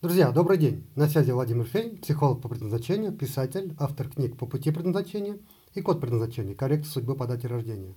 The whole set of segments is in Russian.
Друзья, добрый день! На связи Владимир Фейн, психолог по предназначению, писатель, автор книг по пути предназначения и код предназначения, коррекция судьбы по дате рождения.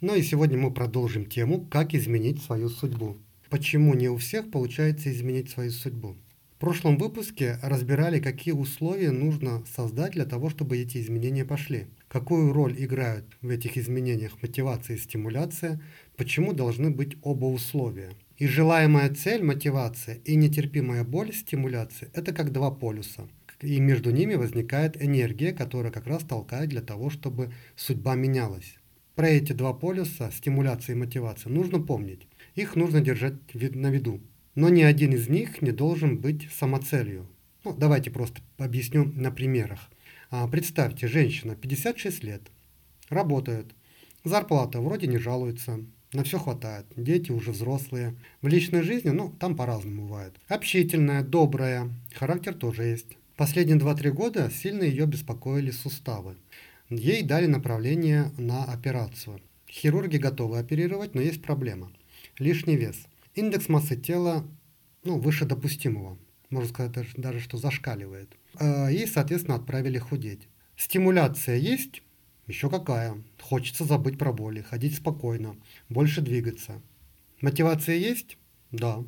Ну и сегодня мы продолжим тему «Как изменить свою судьбу». Почему не у всех получается изменить свою судьбу? В прошлом выпуске разбирали, какие условия нужно создать для того, чтобы эти изменения пошли. Какую роль играют в этих изменениях мотивация и стимуляция, почему должны быть оба условия – и желаемая цель, мотивация, и нетерпимая боль, стимуляция – это как два полюса. И между ними возникает энергия, которая как раз толкает для того, чтобы судьба менялась. Про эти два полюса, стимуляция и мотивация, нужно помнить. Их нужно держать на виду. Но ни один из них не должен быть самоцелью. Ну, давайте просто объясню на примерах. А, представьте, женщина, 56 лет, работает, зарплата вроде не жалуется, на все хватает. Дети уже взрослые. В личной жизни, ну, там по-разному бывает. Общительная, добрая. Характер тоже есть. Последние 2-3 года сильно ее беспокоили суставы. Ей дали направление на операцию. Хирурги готовы оперировать, но есть проблема. Лишний вес. Индекс массы тела ну, выше допустимого. Можно сказать даже, что зашкаливает. А, и, соответственно, отправили худеть. Стимуляция есть, еще какая. Хочется забыть про боли, ходить спокойно, больше двигаться. Мотивация есть? Да.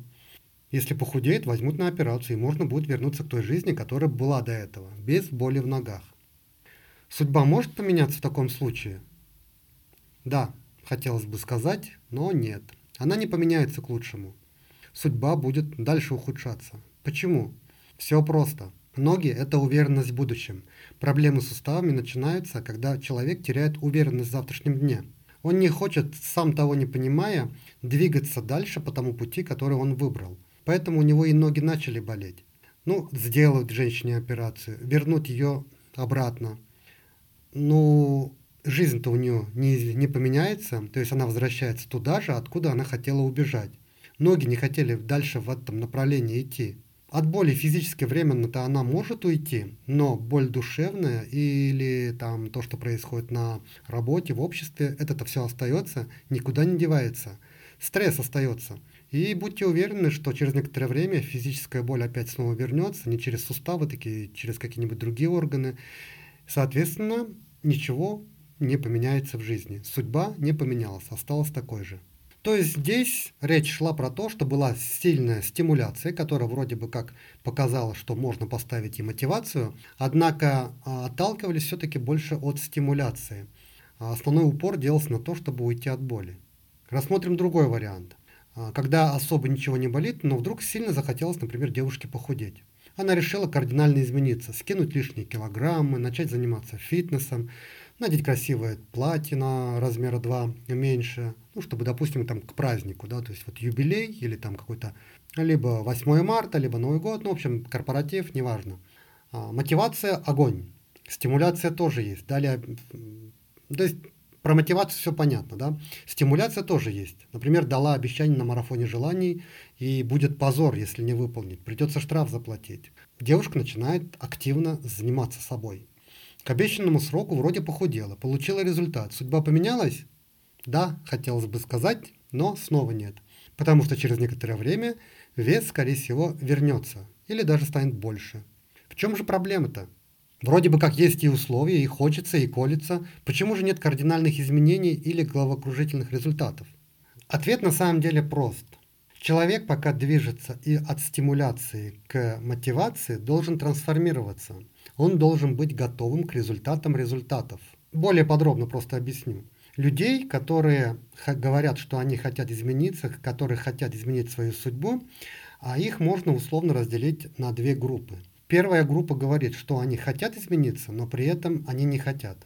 Если похудеет, возьмут на операцию, и можно будет вернуться к той жизни, которая была до этого, без боли в ногах. Судьба может поменяться в таком случае? Да, хотелось бы сказать, но нет. Она не поменяется к лучшему. Судьба будет дальше ухудшаться. Почему? Все просто. Ноги – это уверенность в будущем. Проблемы с суставами начинаются, когда человек теряет уверенность в завтрашнем дне. Он не хочет, сам того не понимая, двигаться дальше по тому пути, который он выбрал. Поэтому у него и ноги начали болеть. Ну, сделают женщине операцию, вернуть ее обратно. Ну, жизнь-то у нее не, не поменяется, то есть она возвращается туда же, откуда она хотела убежать. Ноги не хотели дальше в этом направлении идти. От боли физически временно-то она может уйти, но боль душевная или там то, что происходит на работе, в обществе, это-то все остается, никуда не девается. Стресс остается. И будьте уверены, что через некоторое время физическая боль опять снова вернется, не через суставы, такие через какие-нибудь другие органы. Соответственно, ничего не поменяется в жизни. Судьба не поменялась, осталась такой же. То есть здесь речь шла про то, что была сильная стимуляция, которая вроде бы как показала, что можно поставить и мотивацию, однако а, отталкивались все-таки больше от стимуляции. А основной упор делался на то, чтобы уйти от боли. Рассмотрим другой вариант. А, когда особо ничего не болит, но вдруг сильно захотелось, например, девушке похудеть. Она решила кардинально измениться, скинуть лишние килограммы, начать заниматься фитнесом, надеть красивое платье на размера 2 меньше, ну, чтобы, допустим, там к празднику, да, то есть вот юбилей или там какой-то, либо 8 марта, либо Новый год, ну, в общем, корпоратив, неважно. А, мотивация – огонь. Стимуляция тоже есть. Далее, то есть про мотивацию все понятно, да? Стимуляция тоже есть. Например, дала обещание на марафоне желаний, и будет позор, если не выполнить. Придется штраф заплатить. Девушка начинает активно заниматься собой. К обещанному сроку вроде похудела, получила результат. Судьба поменялась? Да, хотелось бы сказать, но снова нет. Потому что через некоторое время вес, скорее всего, вернется или даже станет больше. В чем же проблема-то? Вроде бы как есть и условия, и хочется, и колется. Почему же нет кардинальных изменений или головокружительных результатов? Ответ на самом деле прост. Человек, пока движется и от стимуляции к мотивации, должен трансформироваться. Он должен быть готовым к результатам результатов. Более подробно просто объясню. Людей, которые говорят, что они хотят измениться, которые хотят изменить свою судьбу, а их можно условно разделить на две группы. Первая группа говорит, что они хотят измениться, но при этом они не хотят.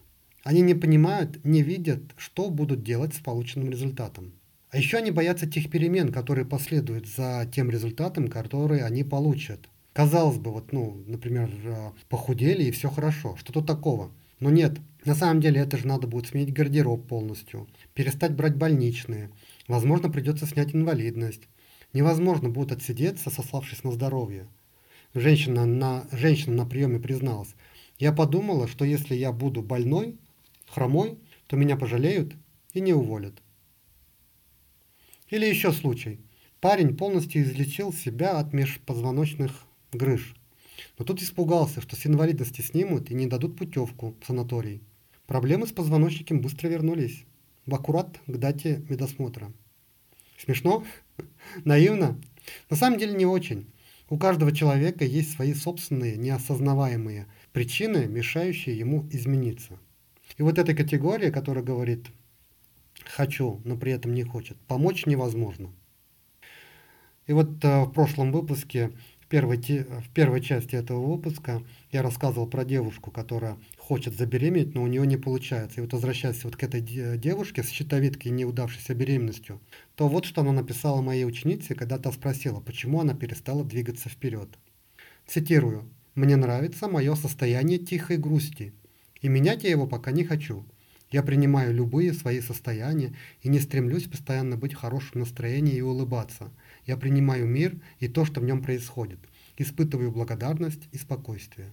Они не понимают, не видят, что будут делать с полученным результатом. А еще они боятся тех перемен, которые последуют за тем результатом, который они получат. Казалось бы, вот, ну, например, э, похудели и все хорошо. Что тут такого? Но нет, на самом деле это же надо будет сменить гардероб полностью, перестать брать больничные. Возможно, придется снять инвалидность. Невозможно будет отсидеться, сославшись на здоровье. Женщина на, женщина на приеме призналась. Я подумала, что если я буду больной, хромой, то меня пожалеют и не уволят. Или еще случай. Парень полностью излечил себя от межпозвоночных грыж. Но тут испугался, что с инвалидности снимут и не дадут путевку в санаторий. Проблемы с позвоночником быстро вернулись. В аккурат к дате медосмотра. Смешно? Наивно? На самом деле не очень. У каждого человека есть свои собственные неосознаваемые причины, мешающие ему измениться. И вот эта категория, которая говорит «хочу», но при этом не хочет, помочь невозможно. И вот э, в прошлом выпуске в первой, в первой части этого выпуска я рассказывал про девушку, которая хочет забеременеть, но у нее не получается. И вот возвращаясь вот к этой девушке с щитовидкой и неудавшейся беременностью, то вот что она написала моей ученице, когда та спросила, почему она перестала двигаться вперед. Цитирую. «Мне нравится мое состояние тихой грусти, и менять я его пока не хочу. Я принимаю любые свои состояния и не стремлюсь постоянно быть в хорошем настроении и улыбаться – я принимаю мир и то, что в нем происходит. Испытываю благодарность и спокойствие.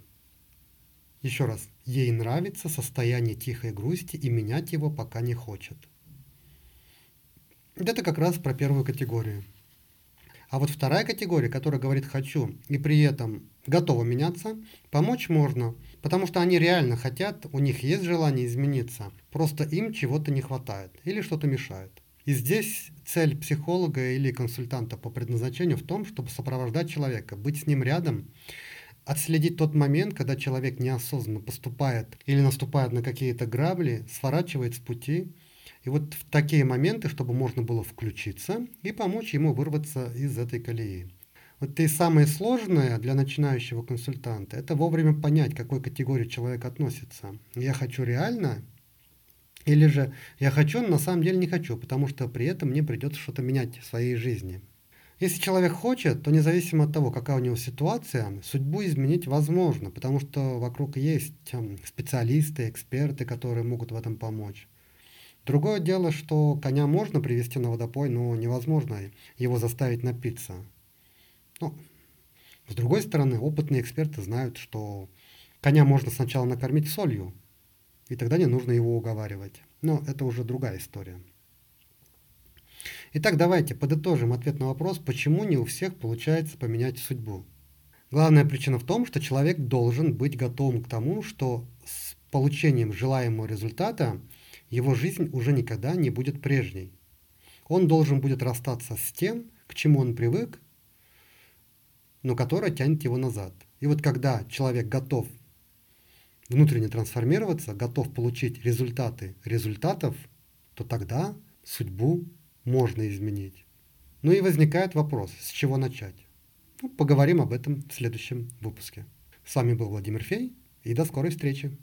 Еще раз, ей нравится состояние тихой грусти и менять его пока не хочет. Это как раз про первую категорию. А вот вторая категория, которая говорит «хочу» и при этом готова меняться, помочь можно, потому что они реально хотят, у них есть желание измениться, просто им чего-то не хватает или что-то мешает. И здесь цель психолога или консультанта по предназначению в том, чтобы сопровождать человека, быть с ним рядом, отследить тот момент, когда человек неосознанно поступает или наступает на какие-то грабли, сворачивает с пути. И вот в такие моменты, чтобы можно было включиться и помочь ему вырваться из этой колеи. Вот и самое сложное для начинающего консультанта – это вовремя понять, к какой категории человек относится. Я хочу реально или же я хочу, но на самом деле не хочу, потому что при этом мне придется что-то менять в своей жизни. Если человек хочет, то независимо от того, какая у него ситуация, судьбу изменить возможно, потому что вокруг есть эм, специалисты, эксперты, которые могут в этом помочь. Другое дело, что коня можно привести на водопой, но невозможно его заставить напиться. Ну, с другой стороны, опытные эксперты знают, что коня можно сначала накормить солью, и тогда не нужно его уговаривать. Но это уже другая история. Итак, давайте подытожим ответ на вопрос, почему не у всех получается поменять судьбу. Главная причина в том, что человек должен быть готовым к тому, что с получением желаемого результата его жизнь уже никогда не будет прежней. Он должен будет расстаться с тем, к чему он привык, но которое тянет его назад. И вот когда человек готов внутренне трансформироваться, готов получить результаты результатов, то тогда судьбу можно изменить. Ну и возникает вопрос, с чего начать. Ну, поговорим об этом в следующем выпуске. С вами был Владимир Фей, и до скорой встречи.